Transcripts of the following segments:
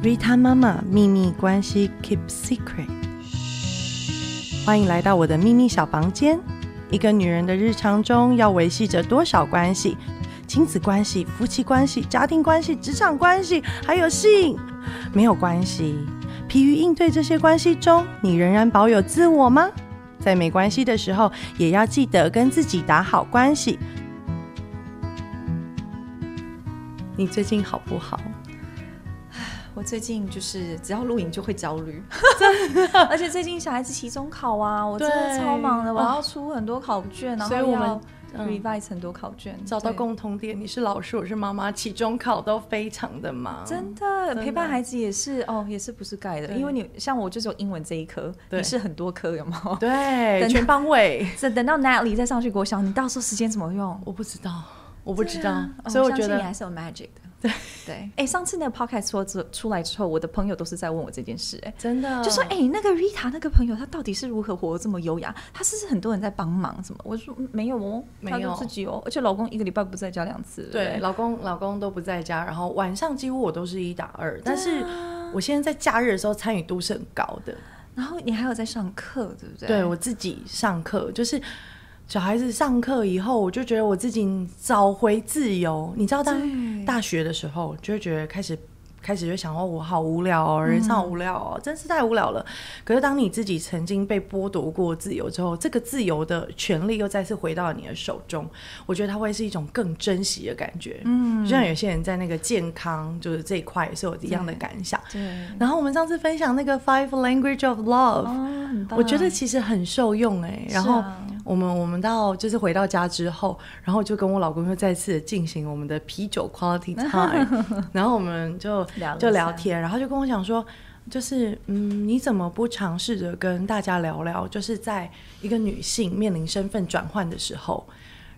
Rita 妈妈秘密关系 Keep Secret。欢迎来到我的秘密小房间。一个女人的日常中要维系着多少关系？亲子关系、夫妻关系、家庭关系、职场关系，还有性，没有关系。疲于应对这些关系中，你仍然保有自我吗？在没关系的时候，也要记得跟自己打好关系。你最近好不好？我最近就是只要录影就会焦虑，而且最近小孩子期中考啊，我真的超忙的，我要出很多考卷，然后要 revise 很多考卷。找到共同点，你是老师，我是妈妈，期中考都非常的忙。真的，陪伴孩子也是哦，也是不是盖的，因为你像我就是有英文这一科，你是很多科，有吗？对，全方位。等 等到 Natalie 再上去国小，你到时候时间怎么用？我不知道，我不知道，所以我觉得你还是有 magic 的。对对，哎，上次那个 podcast 说出出来之后，我的朋友都是在问我这件事，哎，真的，就说哎，那个 Rita 那个朋友，他到底是如何活得这么优雅？他是不是很多人在帮忙什么？我说没有哦，没有自己哦，而且老公一个礼拜不在家两次，对，老公老公都不在家，然后晚上几乎我都是一打二，但是我现在在假日的时候参与度是很高的，然后你还有在上课，对不对？对我自己上课就是。小孩子上课以后，我就觉得我自己找回自由。你知道，当大学的时候，就会觉得开始。开始就想哦，我好无聊哦，人生好无聊哦，真是太无聊了。可是当你自己曾经被剥夺过自由之后，这个自由的权利又再次回到你的手中，我觉得它会是一种更珍惜的感觉。嗯，就像有些人在那个健康就是这一块也是有一样的感想。对。然后我们上次分享那个 Five Language of Love，我觉得其实很受用哎。然后我们我们到就是回到家之后，然后就跟我老公又再次进行我们的啤酒 quality time，然后我们就。就聊天，然后就跟我讲说，就是嗯，你怎么不尝试着跟大家聊聊？就是在一个女性面临身份转换的时候，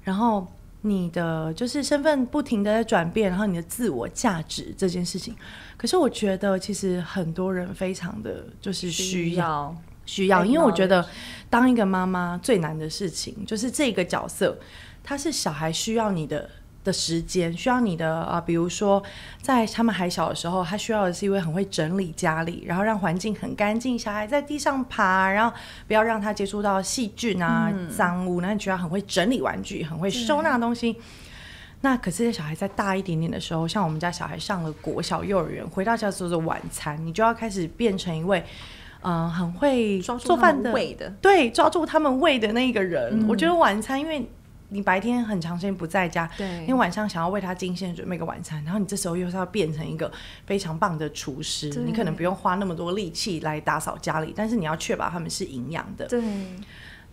然后你的就是身份不停的在转变，然后你的自我价值这件事情。可是我觉得其实很多人非常的就是需要需要，因为我觉得当一个妈妈最难的事情就是这个角色，他是小孩需要你的。的时间需要你的啊，比如说在他们还小的时候，他需要的是一位很会整理家里，然后让环境很干净，小孩在地上爬，然后不要让他接触到细菌啊、脏物。那你觉得很会整理玩具，很会收纳东西。那可是小孩再大一点点的时候，像我们家小孩上了国小、幼儿园，回到家做的晚餐，你就要开始变成一位嗯很会做饭的，对，抓住他们胃的那个人。我觉得晚餐因为。你白天很长时间不在家，对，因为晚上想要为他精心准备个晚餐，然后你这时候又是要变成一个非常棒的厨师，你可能不用花那么多力气来打扫家里，但是你要确保他们是营养的，对，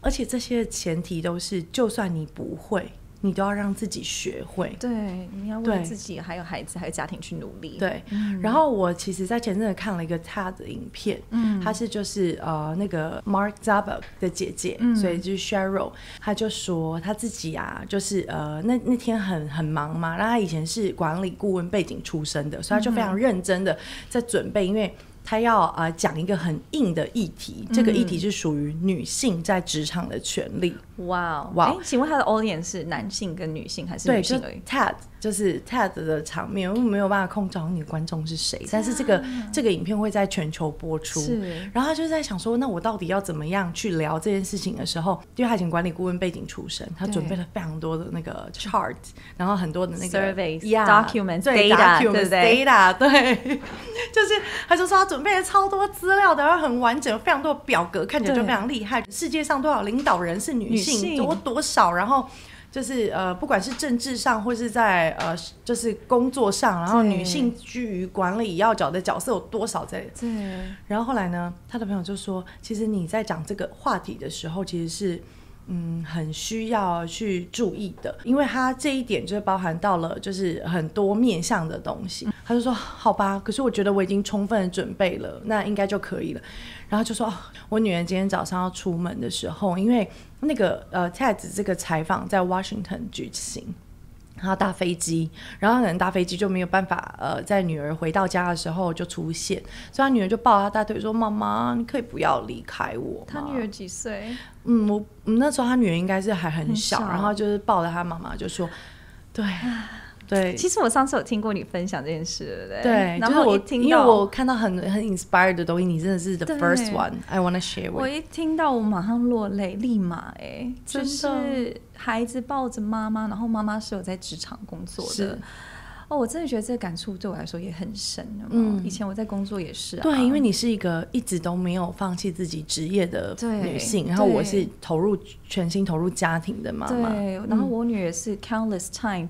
而且这些前提都是，就算你不会。你都要让自己学会，对，你要为自己、还有孩子、还有家庭去努力。对，然后我其实，在前阵子看了一个他的影片，嗯，他是就是呃那个 Mark Zuckerberg 的姐姐，所以就是 Sheryl，他就说他自己啊，就是呃那那天很很忙嘛，然后他以前是管理顾问背景出身的，所以他就非常认真的在准备，因为。他要啊讲一个很硬的议题，这个议题是属于女性在职场的权利。哇哇！请问他的 audience 是男性跟女性还是女性而已？TED 就是 TED 的场面，我没有办法控制好你的观众是谁，但是这个这个影片会在全球播出。然后他就在想说，那我到底要怎么样去聊这件事情的时候，因为他以前管理顾问背景出身，他准备了非常多的那个 chart，然后很多的那个 surveys、documents、data，对不对？data 对，就是他就说他准。准备了超多资料的，然后很完整，非常多表格，看起来就非常厉害。世界上多少领导人是女性，多多少，然后就是呃，不管是政治上或是在呃，就是工作上，然后女性居于管理要角的角色有多少在？对。然后后来呢，他的朋友就说，其实你在讲这个话题的时候，其实是。嗯，很需要去注意的，因为他这一点就是包含到了，就是很多面向的东西。他就说：“好吧，可是我觉得我已经充分准备了，那应该就可以了。”然后就说：“我女儿今天早上要出门的时候，因为那个呃蔡子这个采访在 Washington 举行。”他搭飞机，然后可能搭飞机就没有办法，呃，在女儿回到家的时候就出现，所以他女儿就抱他大腿说：“妈妈，你可以不要离开我。”他女儿几岁？嗯，我那时候他女儿应该是还很小，然后就是抱着他妈妈就说：“对，对，其实我上次有听过你分享这件事，对不对？对，然后我听因为我看到很很 inspired 的东西，你真的是 the first one I want to share。我一听到我马上落泪，立马哎，就是孩子抱着妈妈，然后妈妈是有在职场工作的。哦，我真的觉得这个感触对我来说也很深。嗯，以前我在工作也是啊。对，因为你是一个一直都没有放弃自己职业的女性，然后我是投入全心投入家庭的妈妈。对，然后我女儿是 countless time。嗯，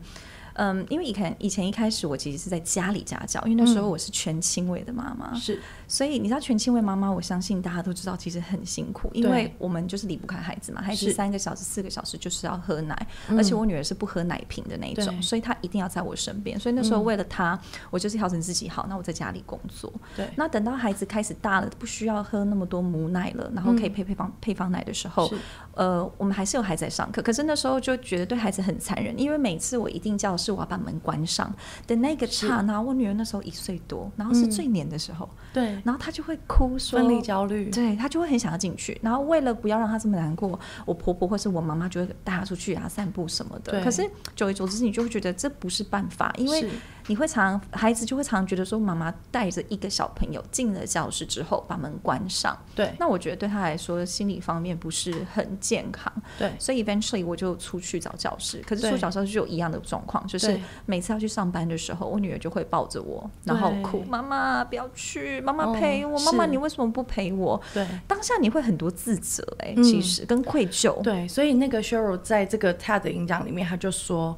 因为以前以前一开始我其实是在家里家教，因为那时候我是全亲喂的妈妈，是，所以你知道全亲喂妈妈，我相信大家都知道其实很辛苦，因为我们就是离不开孩子嘛，孩子三个小时四个小时就是要喝奶，而且我女儿是不喝奶瓶的那一种，所以她一定要在我身边，所以那时候为了她，我就是调整自己好，那我在家里工作，对，那等到孩子开始大了，不需要喝那么多母奶了，然后可以配配方配方奶的时候，呃，我们还是有孩子在上课，可是那时候就觉得对孩子很残忍，因为每次我一定叫。是我要把门关上。的那个刹那，我女儿那时候一岁多，然后是最黏的时候，对，然后她就会哭说分离焦虑，对她就会很想要进去，然后为了不要让她这么难过，我婆婆或是我妈妈就会带她出去啊散步什么的。可是久而久之，你就会觉得这不是办法，因为。你会常孩子就会常觉得说，妈妈带着一个小朋友进了教室之后，把门关上。对，那我觉得对他来说，心理方面不是很健康。对，所以 eventually 我就出去找教室。可是出教室就有一样的状况，就是每次要去上班的时候，我女儿就会抱着我，然后哭：“妈妈不要去，妈妈陪我，妈妈你为什么不陪我？”对，当下你会很多自责，哎，其实跟愧疚。对，所以那个 Sheryl 在这个 TED 演讲里面，他就说。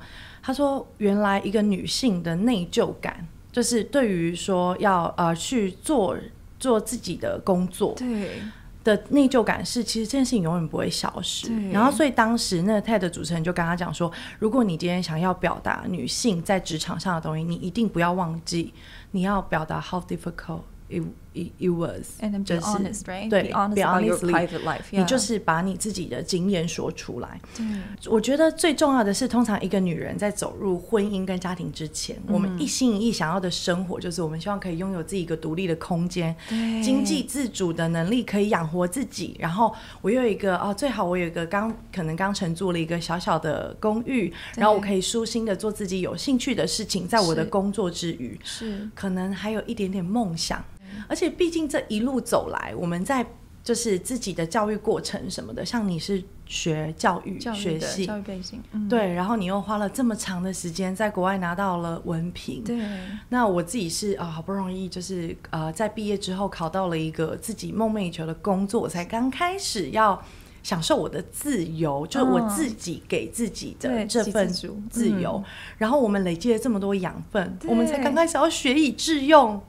他说：“原来一个女性的内疚感，就是对于说要呃去做做自己的工作，对的内疚感是，其实这件事情永远不会消失。然后，所以当时那个 TED 主持人就跟他讲说，如果你今天想要表达女性在职场上的东西，你一定不要忘记，你要表达 how difficult。” It it was，就是 honest right，对，be honest，private life，你就是把你自己的经验说出来。嗯，我觉得最重要的是，通常一个女人在走入婚姻跟家庭之前，我们一心一意想要的生活，就是我们希望可以拥有自己一个独立的空间，经济自主的能力，可以养活自己。然后我有一个哦，最好我有一个刚可能刚承租了一个小小的公寓，然后我可以舒心的做自己有兴趣的事情，在我的工作之余，是。可能还有一点点梦想。而且毕竟这一路走来，我们在就是自己的教育过程什么的，像你是学教育学系，教育背景，对，然后你又花了这么长的时间在国外拿到了文凭，对。那我自己是啊，好不容易就是呃，在毕业之后考到了一个自己梦寐以求的工作，我才刚开始要享受我的自由，就是我自己给自己的这份自由。然后我们累积了这么多养分，我们才刚开始要学以致用。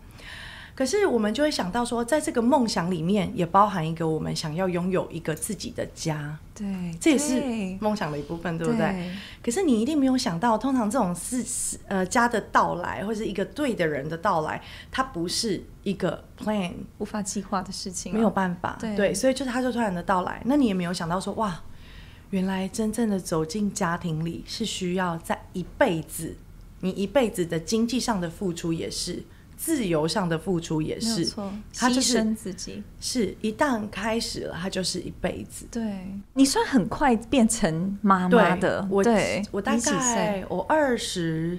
可是我们就会想到说，在这个梦想里面，也包含一个我们想要拥有一个自己的家。对，这也是梦想的一部分，对不对？可是你一定没有想到，通常这种是呃家的到来，或是一个对的人的到来，它不是一个 plan 无法计划的事情，没有办法。对，所以就是他就突然的到来，那你也没有想到说，哇，原来真正的走进家庭里是需要在一辈子，你一辈子的经济上的付出也是。自由上的付出也是，他牺牲自己，是一旦开始了，他就是一辈子。对。你算很快变成妈妈的，我对我大概我二十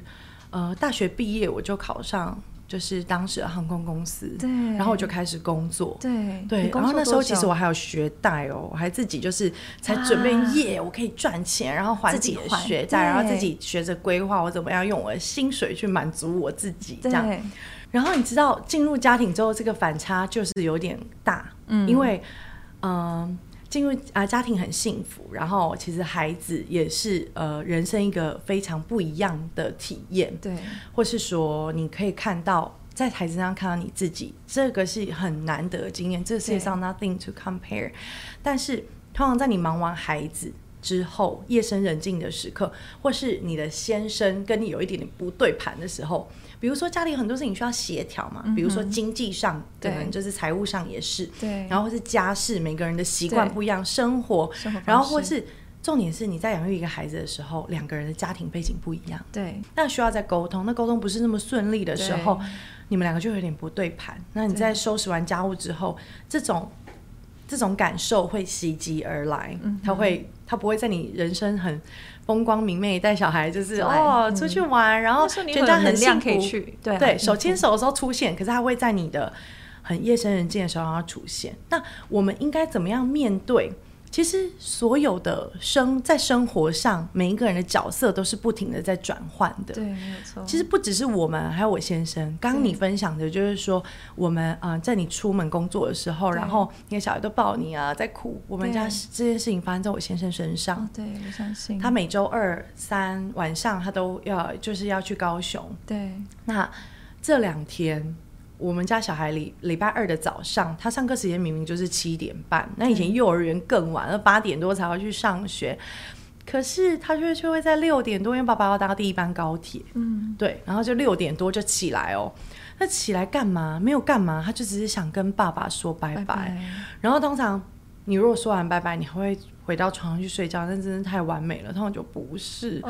呃大学毕业我就考上，就是当时的航空公司，对，然后我就开始工作，对对，然后那时候其实我还有学贷哦，我还自己就是才准备业，我可以赚钱，然后还自己的学贷，然后自己学着规划我怎么样用我的薪水去满足我自己，这样。然后你知道进入家庭之后，这个反差就是有点大，嗯，因为嗯，进入啊家庭很幸福，然后其实孩子也是呃人生一个非常不一样的体验，对，或是说你可以看到在孩子身上看到你自己，这个是很难得的经验，这个世界上 nothing to compare。但是通常在你忙完孩子之后，夜深人静的时刻，或是你的先生跟你有一点点不对盘的时候。比如说家里很多事情需要协调嘛，比如说经济上可能就是财务上也是，对，然后或是家事，每个人的习惯不一样，生活，然后或是重点是你在养育一个孩子的时候，两个人的家庭背景不一样，对，那需要在沟通，那沟通不是那么顺利的时候，你们两个就有点不对盘。那你在收拾完家务之后，这种这种感受会袭击而来，他会他不会在你人生很。风光明媚，带小孩就是哦出去玩，然后全家很幸福，对对，手牵手的时候出现，可是他会在你的很夜深人静的时候出现。那我们应该怎么样面对？其实所有的生在生活上，每一个人的角色都是不停的在转换的。对，没有错。其实不只是我们，还有我先生。刚刚你分享的就是说，我们啊，在你出门工作的时候，然后你的小孩都抱你啊，在哭。我们家这件事情发生在我先生身上。对，我相信。他每周二三晚上，他都要就是要去高雄。对。那这两天。我们家小孩礼礼拜二的早上，他上课时间明明就是七点半，那以前幼儿园更晚，要八点多才会去上学，可是他却却会在六点多，因为爸爸要搭第一班高铁，嗯，对，然后就六点多就起来哦，那起来干嘛？没有干嘛，他就只是想跟爸爸说拜拜，然后通常你如果说完拜拜，你会。回到床上去睡觉，那真的太完美了。他们就不是，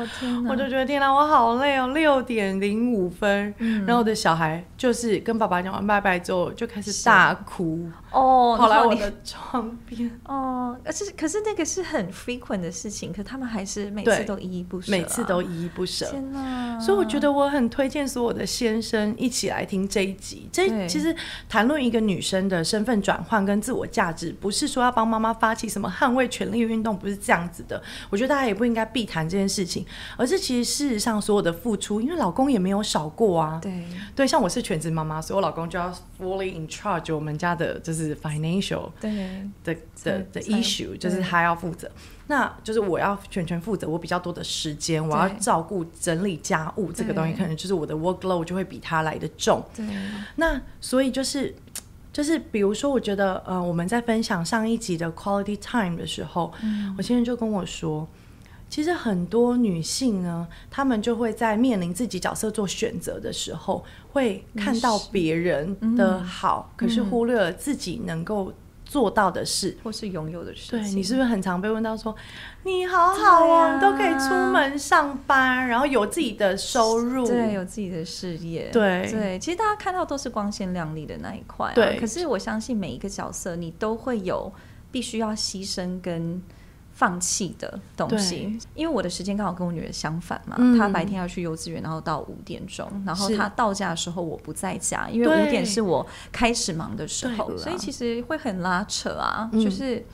我就觉得天哪，我好累哦。六点零五分，然后我的小孩就是跟爸爸讲完拜拜之后，就开始大哭哦，跑来我的床边哦。而且可是那个是很 frequent 的事情，可他们还是每次都依依不舍，每次都依依不舍。天哪！所以我觉得我很推荐所有的先生一起来听这一集。这其实谈论一个女生的身份转换跟自我价值，不是说要帮妈妈发起什么捍卫权利。运动不是这样子的，我觉得大家也不应该避谈这件事情，而是其实事实上所有的付出，因为老公也没有少过啊。对对，像我是全职妈妈，所以我老公就要 fully in charge 我们家的就是 financial 对的的的 issue，就是他要负责，那就是我要全权负责，我比较多的时间，我要照顾整理家务这个东西，可能就是我的 workload 就会比他来的重。对，那所以就是。就是比如说，我觉得呃，我们在分享上一集的 quality time 的时候，我先生就跟我说，其实很多女性呢，她们就会在面临自己角色做选择的时候，会看到别人的好，可是忽略了自己能够。做到的事，或是拥有的事，对你是不是很常被问到说，你好好哦，你都可以出门上班，然后有自己的收入，对，有自己的事业，对对。其实大家看到都是光鲜亮丽的那一块，对。可是我相信每一个角色，你都会有必须要牺牲跟。放弃的东西，因为我的时间刚好跟我女儿相反嘛，她白天要去幼稚园，然后到五点钟，然后她到家的时候我不在家，因为五点是我开始忙的时候，所以其实会很拉扯啊，就是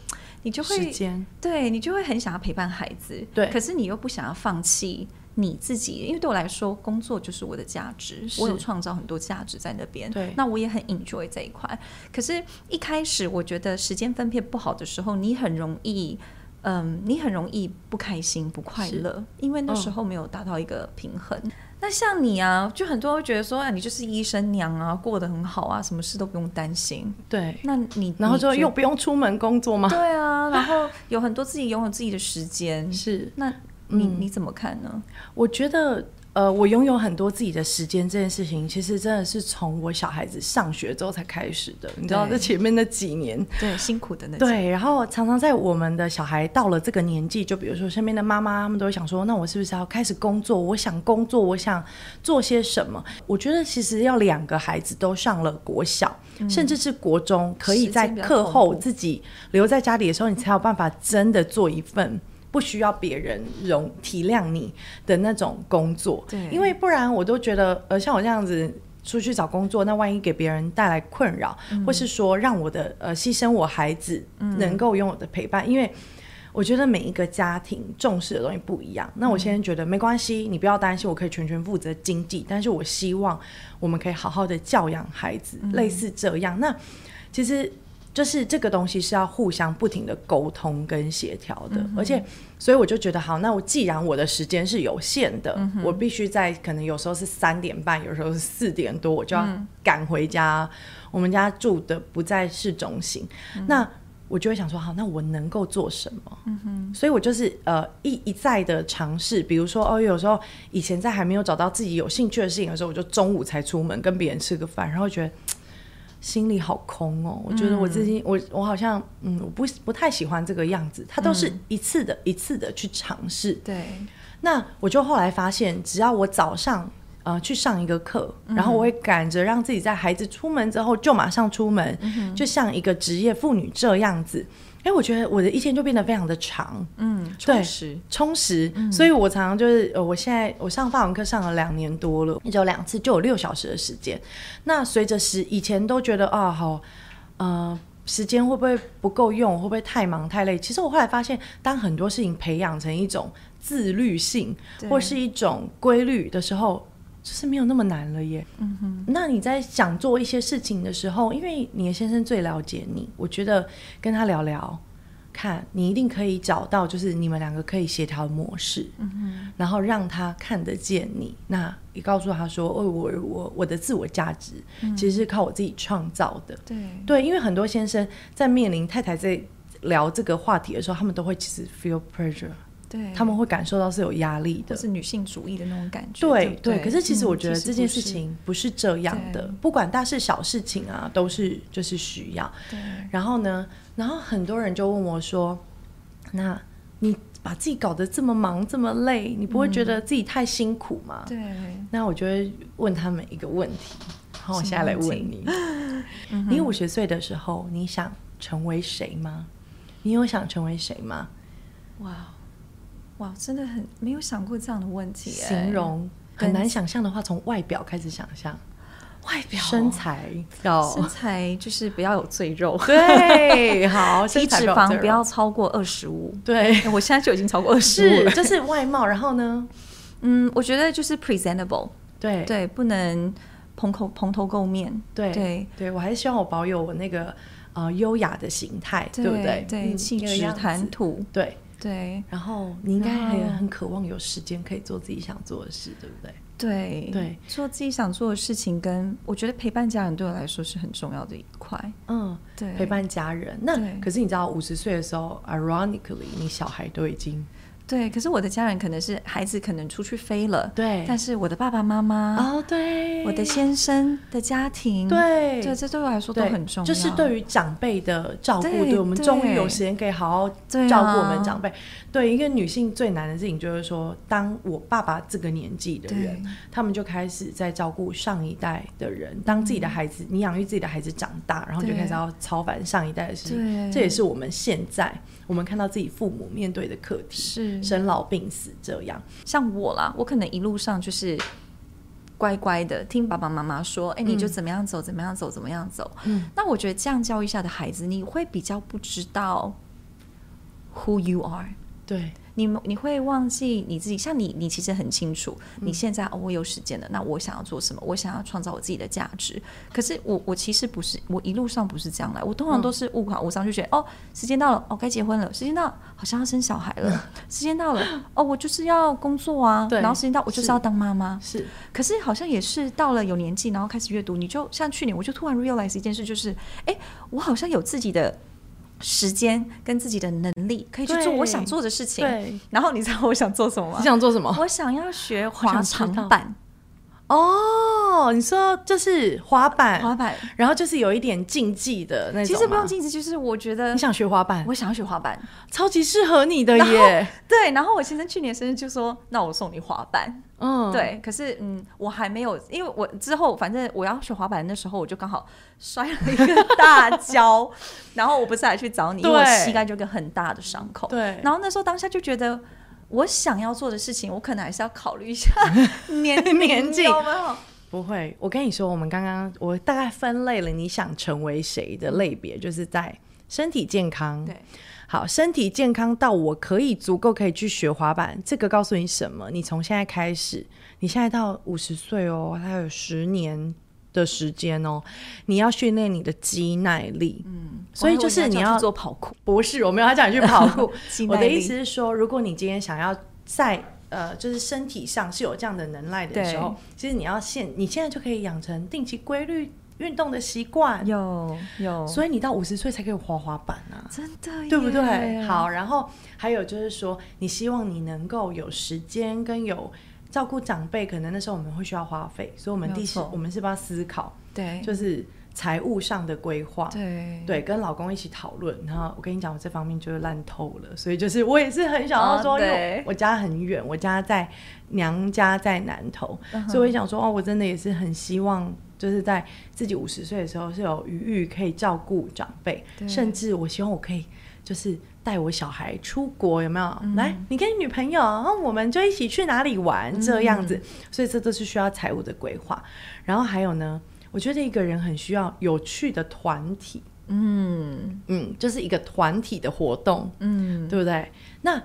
你就会对你就会很想要陪伴孩子，对，可是你又不想要放弃你自己，因为对我来说，工作就是我的价值，我有创造很多价值在那边，对，那我也很 enjoy 这一块，可是一开始我觉得时间分配不好的时候，你很容易。嗯，你很容易不开心、不快乐，因为那时候没有达到一个平衡。那像你啊，就很多人会觉得说，啊，你就是医生娘啊，过得很好啊，什么事都不用担心。对，那你然后就又不用出门工作吗？对啊，然后有很多自己拥有自己的时间。是，那你你怎么看呢？我觉得。呃，我拥有很多自己的时间这件事情，其实真的是从我小孩子上学之后才开始的。你知道，这前面那几年，对辛苦的那对，然后常常在我们的小孩到了这个年纪，就比如说身边的妈妈，他们都会想说，那我是不是要开始工作？我想工作，我想做些什么？我觉得其实要两个孩子都上了国小，甚至是国中，可以在课后自己留在家里的时候，你才有办法真的做一份。不需要别人容体谅你的那种工作，对，因为不然我都觉得，呃，像我这样子出去找工作，那万一给别人带来困扰，或是说让我的呃牺牲我孩子能够拥有的陪伴，因为我觉得每一个家庭重视的东西不一样。那我现在觉得没关系，你不要担心，我可以全权负责经济，但是我希望我们可以好好的教养孩子，类似这样。那其实。就是这个东西是要互相不停的沟通跟协调的，而且，所以我就觉得好，那我既然我的时间是有限的，我必须在可能有时候是三点半，有时候是四点多，我就要赶回家。我们家住的不在市中心，那我就会想说，好，那我能够做什么？所以我就是呃一一再的尝试，比如说哦，有时候以前在还没有找到自己有兴趣的事情的时候，我就中午才出门跟别人吃个饭，然后觉得。心里好空哦，我觉得我自己，我我好像，嗯，我不不太喜欢这个样子。他都是一次的一次的去尝试。对。那我就后来发现，只要我早上呃去上一个课，然后我会赶着让自己在孩子出门之后就马上出门，就像一个职业妇女这样子。哎，我觉得我的一天就变得非常的长，嗯，充实，充实。所以我常常就是，呃，我现在我上法文课上了两年多了，只有两次，就有六小时的时间。那随着时，以前都觉得啊，好，呃，时间会不会不够用？会不会太忙太累？其实我后来发现，当很多事情培养成一种自律性，或是一种规律的时候。就是没有那么难了耶。嗯哼，那你在想做一些事情的时候，因为你的先生最了解你，我觉得跟他聊聊，看你一定可以找到，就是你们两个可以协调的模式。嗯哼，然后让他看得见你，那也告诉他说：“哦，我我我的自我价值其实是靠我自己创造的。”对对，因为很多先生在面临太太在聊这个话题的时候，他们都会其实 feel pressure。对，他们会感受到是有压力的，是女性主义的那种感觉。对对，可是其实我觉得这件事情不是这样的，不管大事小事情啊，都是就是需要。对。然后呢，然后很多人就问我说：“那你把自己搞得这么忙这么累，你不会觉得自己太辛苦吗？”对。那我就会问他们一个问题，然后，我现在来问你：你五十岁的时候，你想成为谁吗？你有想成为谁吗？哇！哇，真的很没有想过这样的问题。形容很难想象的话，从外表开始想象。外表身材要身材就是不要有赘肉。对，好，体脂肪不要超过二十五。对，我现在就已经超过二十五，就是外貌。然后呢，嗯，我觉得就是 presentable。对对，不能蓬口蓬头垢面。对对对，我还是希望我保有我那个呃优雅的形态，对不对？对，气质谈吐，对。对，然后你应该很很渴望有时间可以做自己想做的事，对不对？对对，做自己想做的事情，跟我觉得陪伴家人对我来说是很重要的一块。嗯，对，陪伴家人。那可是你知道，五十岁的时候，ironically，你小孩都已经。对，可是我的家人可能是孩子，可能出去飞了。对，但是我的爸爸妈妈哦，对，我的先生的家庭，对，这这对我来说都很重要。就是对于长辈的照顾，对我们终于有时间可以好好照顾我们长辈。对，一个女性最难的事情就是说，当我爸爸这个年纪的人，他们就开始在照顾上一代的人。当自己的孩子，你养育自己的孩子长大，然后就开始要操烦上一代的事情。这也是我们现在。我们看到自己父母面对的课题是生老病死这样，像我啦，我可能一路上就是乖乖的听爸爸妈妈说，哎，你就怎么样走，怎么样走，怎么样走。嗯，那我觉得这样教育下的孩子，你会比较不知道 who you are。对。你你会忘记你自己，像你，你其实很清楚，你现在哦，我有时间了，那我想要做什么？我想要创造我自己的价值。可是我我其实不是，我一路上不是这样来，我通常都是误考误上就觉得哦，时间到了，哦，该结婚了，时间到，好像要生小孩了，时间到了，哦，我就是要工作啊，然后时间到，我就是要当妈妈。是，可是好像也是到了有年纪，然后开始阅读，你就像去年，我就突然 realize 一件事，就是，哎，我好像有自己的。时间跟自己的能力可以去做我想做的事情。对，然后你知道我想做什么吗？你想做什么？我想要学滑长板。哦，你说就是滑板，滑板，然后就是有一点竞技的那种。其实不用竞技，就是我觉得你想学滑板，我想要学滑板，超级适合你的耶。对，然后我先生去年生日就说：“那我送你滑板。”嗯，对。可是嗯，我还没有，因为我之后反正我要学滑板的时候，我就刚好摔了一个大 跤，然后我不是还去找你，因为我膝盖就一个很大的伤口。对。然后那时候当下就觉得。我想要做的事情，我可能还是要考虑一下 年年纪有没有？不会，我跟你说，我们刚刚我大概分类了你想成为谁的类别，就是在身体健康。对，好，身体健康到我可以足够可以去学滑板，这个告诉你什么？你从现在开始，你现在到五十岁哦，还有十年。的时间哦，你要训练你的肌耐力，嗯，所以就是你要做跑酷，不是我没有他叫你去跑酷。我的意思是说，如果你今天想要在呃，就是身体上是有这样的能耐的时候，其实你要现你现在就可以养成定期规律运动的习惯，有有，所以你到五十岁才可以滑滑板啊，真的，对不对？好，然后还有就是说，你希望你能够有时间跟有。照顾长辈，可能那时候我们会需要花费，所以我们第四，我们是不要思考，对，就是财务上的规划，对。对，跟老公一起讨论。然后我跟你讲，我这方面就是烂透了，所以就是我也是很想要说，因为我家很远，我家在娘家在南头，所以我想说，哦，我真的也是很希望，就是在自己五十岁的时候是有余裕可以照顾长辈，甚至我希望我可以就是带我小孩出国，有没有？来，你跟你女朋友，然后我们就一起去哪里玩这样子。所以这都是需要财务的规划。然后还有呢？我觉得一个人很需要有趣的团体，嗯嗯，就是一个团体的活动，嗯，对不对？那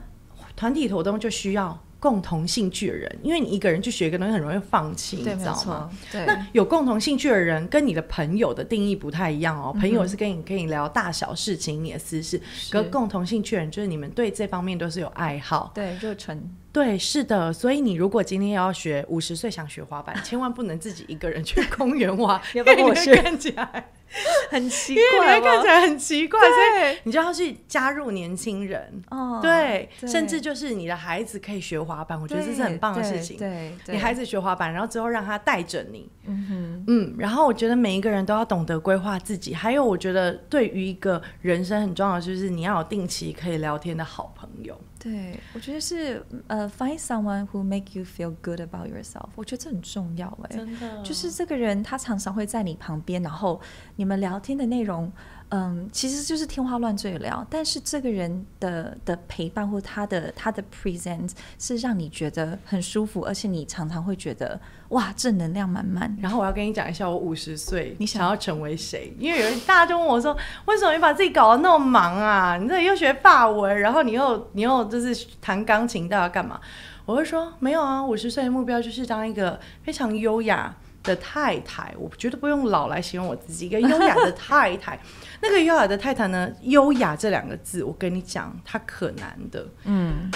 团体活动就需要共同兴趣的人，因为你一个人去学一个东西很容易放弃，你知道吗？对。那有共同兴趣的人跟你的朋友的定义不太一样哦。朋友是跟你可以聊大小事情，你的私事；，跟共同兴趣的人就是你们对这方面都是有爱好，对，就纯。对，是的，所以你如果今天要学五十岁想学滑板，千万不能自己一个人去公园玩，要跟我 学看起来 很奇怪，看起来很奇怪，所以你就要去加入年轻人，哦，对，甚至就是你的孩子可以学滑板，我觉得这是很棒的事情。对，你孩子学滑板，然后之后让他带着你，嗯哼，嗯，然后我觉得每一个人都要懂得规划自己，还有我觉得对于一个人生很重要的就是你要有定期可以聊天的好朋友。对，我觉得是呃，find someone who make you feel good about yourself。我觉得这很重要哎，真的，就是这个人他常常会在你旁边，然后你们聊天的内容。嗯，其实就是天花乱坠聊，但是这个人的的陪伴或他的他的 present 是让你觉得很舒服，而且你常常会觉得哇，正能量满满。然后我要跟你讲一下，我五十岁，你想要成为谁？因为有人大家就问我说，为什么你把自己搞得那么忙啊？你这又学法文，然后你又你又就是弹钢琴，到底要干嘛？我会说没有啊，五十岁的目标就是当一个非常优雅的太太。我绝对不用老来形容我自己，一个优雅的太太。那个优雅的太太呢？优雅这两个字，我跟你讲，她可难的。嗯，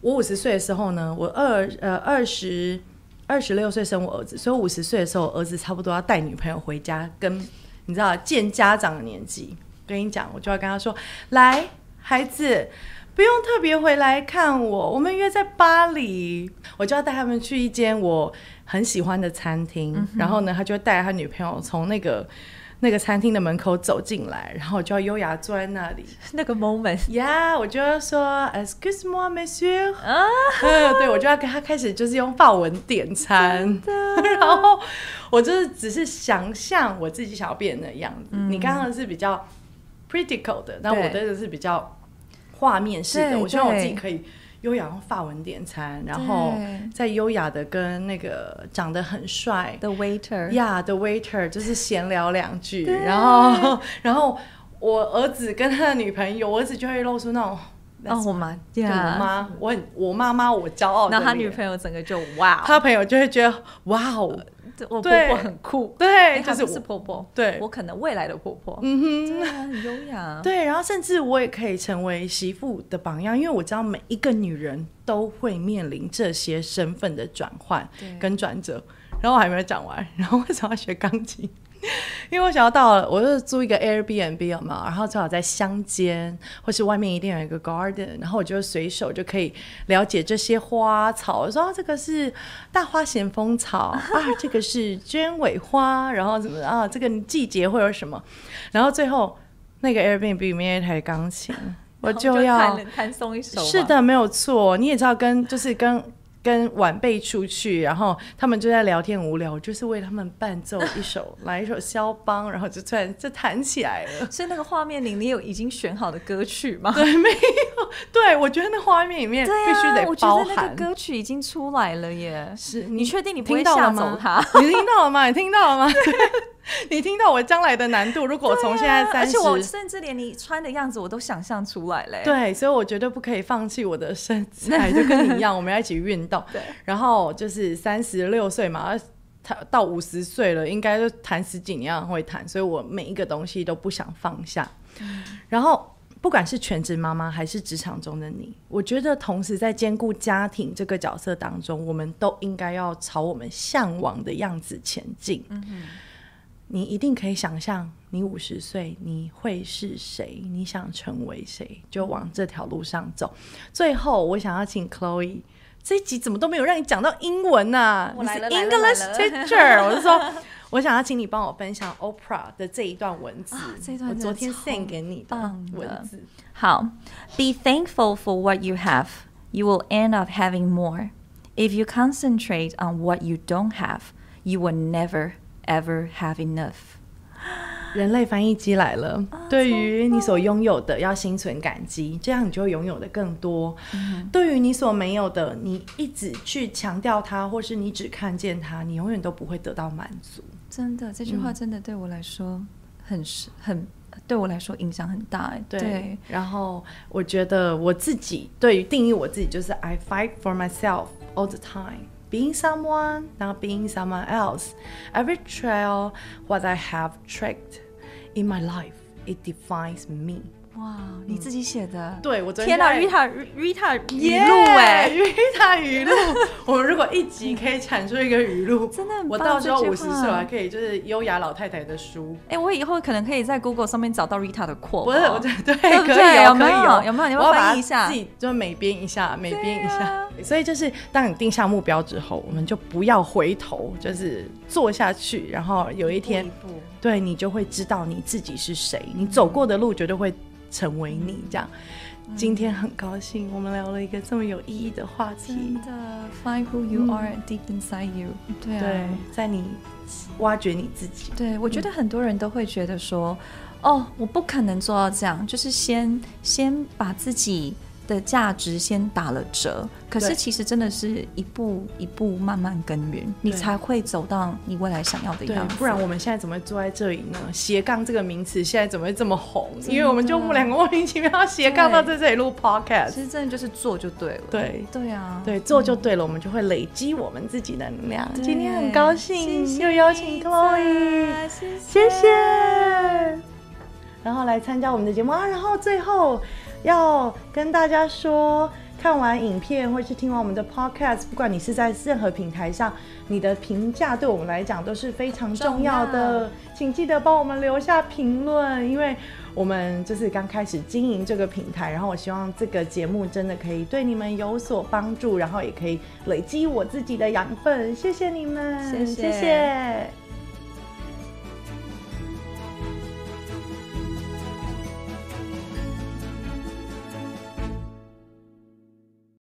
我五十岁的时候呢，我二呃二十二十六岁生我儿子，所以五十岁的时候，儿子差不多要带女朋友回家，跟你知道见家长的年纪。跟你讲，我就要跟他说：“来，孩子，不用特别回来看我，我们约在巴黎。”我就要带他们去一间我很喜欢的餐厅，然后呢，他就带他女朋友从那个。那个餐厅的门口走进来，然后我就要优雅坐在那里。那个 moment，yeah，，我就要说 Excuse me, Monsieur。啊，对，我就要跟他开始就是用法文点餐。然后我就是只是想象我自己想要变的样子。你刚刚是比较 critical 的，那我的是比较画面式的。我希望我自己可以。优雅用法文点餐，然后再优雅的跟那个长得很帅的 waiter 呀的 waiter 就是闲聊两句，然后 然后我儿子跟他的女朋友，我儿子就会露出那种哦我妈，我妈，我很我妈妈我骄傲，然后他女朋友整个就哇，他朋友就会觉得哇哦。我婆婆很酷，对，就是是婆婆，对我可能未来的婆婆，嗯哼，很优雅，对，然后甚至我也可以成为媳妇的榜样，因为我知道每一个女人都会面临这些身份的转换跟转折，然后我还没有讲完，然后为什么要学钢琴？因为我想要到，我就租一个 Airbnb 嘛，然后最好在乡间，或是外面一定有一个 garden，然后我就随手就可以了解这些花草。我说这个是大花咸丰草啊，这个是鸢尾花，然后怎么啊？这个季节会有什么？然后最后那个 Airbnb 里面一台钢琴，我就要弹送一首。是的，没有错。你也知道，跟就是跟。跟晚辈出去，然后他们就在聊天无聊，就是为他们伴奏一首，来一首肖邦，然后就突然就弹起来了。所以那个画面里，你有已经选好的歌曲吗？对，没有。对，我觉得那画面里面必须得包含。那个歌曲已经出来了耶。是你确定你不会吓走他？你听到了吗？你听到了吗？你听到 我将来的难度？如果从现在三十，而且我甚至连你穿的样子我都想象出来嘞。对，所以我绝对不可以放弃我的身材，就跟你一样，我们要一起运动。对，然后就是三十六岁嘛，他到五十岁了，应该就弹十几年会弹，所以我每一个东西都不想放下。然后，不管是全职妈妈还是职场中的你，我觉得同时在兼顾家庭这个角色当中，我们都应该要朝我们向往的样子前进。嗯你一定可以想象，你五十岁你会是谁？你想成为谁？就往这条路上走。最后，我想要请 Chloe，这一集怎么都没有让你讲到英文呢？我来了，English teacher。我就说，我想要请你帮我分享 Oprah 的这一段文字，这段我昨天 send 给你的文字。好，Be thankful for what you have. You will end up having more. If you concentrate on what you don't have, you will never ever have enough. 人类翻译机来了。对于你所拥有的，要心存感激，这样你就会拥有的更多。对于你所没有的，你一直去强调它，或是你只看见它，你永远都不会得到满足。真的，这句话真的对我来说很是很对我来说影响很大。对，然后我觉得我自己对于定义我自己就是 I fight for myself all the time. Being someone, not being someone else. Every trail, what I have trekked in my life, it defines me. 哇，你自己写的？对，我天哪，Rita Rita 语录哎，Rita 语录。我们如果一集可以产出一个语录，真的，我到时候五十岁还可以就是优雅老太太的书。哎，我以后可能可以在 Google 上面找到 Rita 的 quote。不是，我觉得对，可以有，可以有，有没有？你要翻译一下，自己就美编一下，美编一下。所以就是，当你定下目标之后，我们就不要回头，就是做下去。然后有一天，对你就会知道你自己是谁，你走过的路绝对会。成为你这样，今天很高兴，我们聊了一个这么有意义的话题。真的，Find who you are deep inside you。对啊，在你挖掘你自己。对，我觉得很多人都会觉得说，哦，我不可能做到这样，就是先先把自己。的价值先打了折，可是其实真的是一步一步慢慢耕耘，你才会走到你未来想要的样子。不然我们现在怎么会坐在这里呢？斜杠这个名词现在怎么会这么红？因为我们就两个莫名其妙斜杠到在这里录 podcast。其实真的就是做就对了。对对啊，对做就对了，我们就会累积我们自己的能量。今天很高兴又邀请 Chloe，谢谢，然后来参加我们的节目啊，然后最后。要跟大家说，看完影片或是听完我们的 podcast，不管你是在任何平台上，你的评价对我们来讲都是非常重要的，请记得帮我们留下评论，因为我们就是刚开始经营这个平台，然后我希望这个节目真的可以对你们有所帮助，然后也可以累积我自己的养分，谢谢你们，谢谢。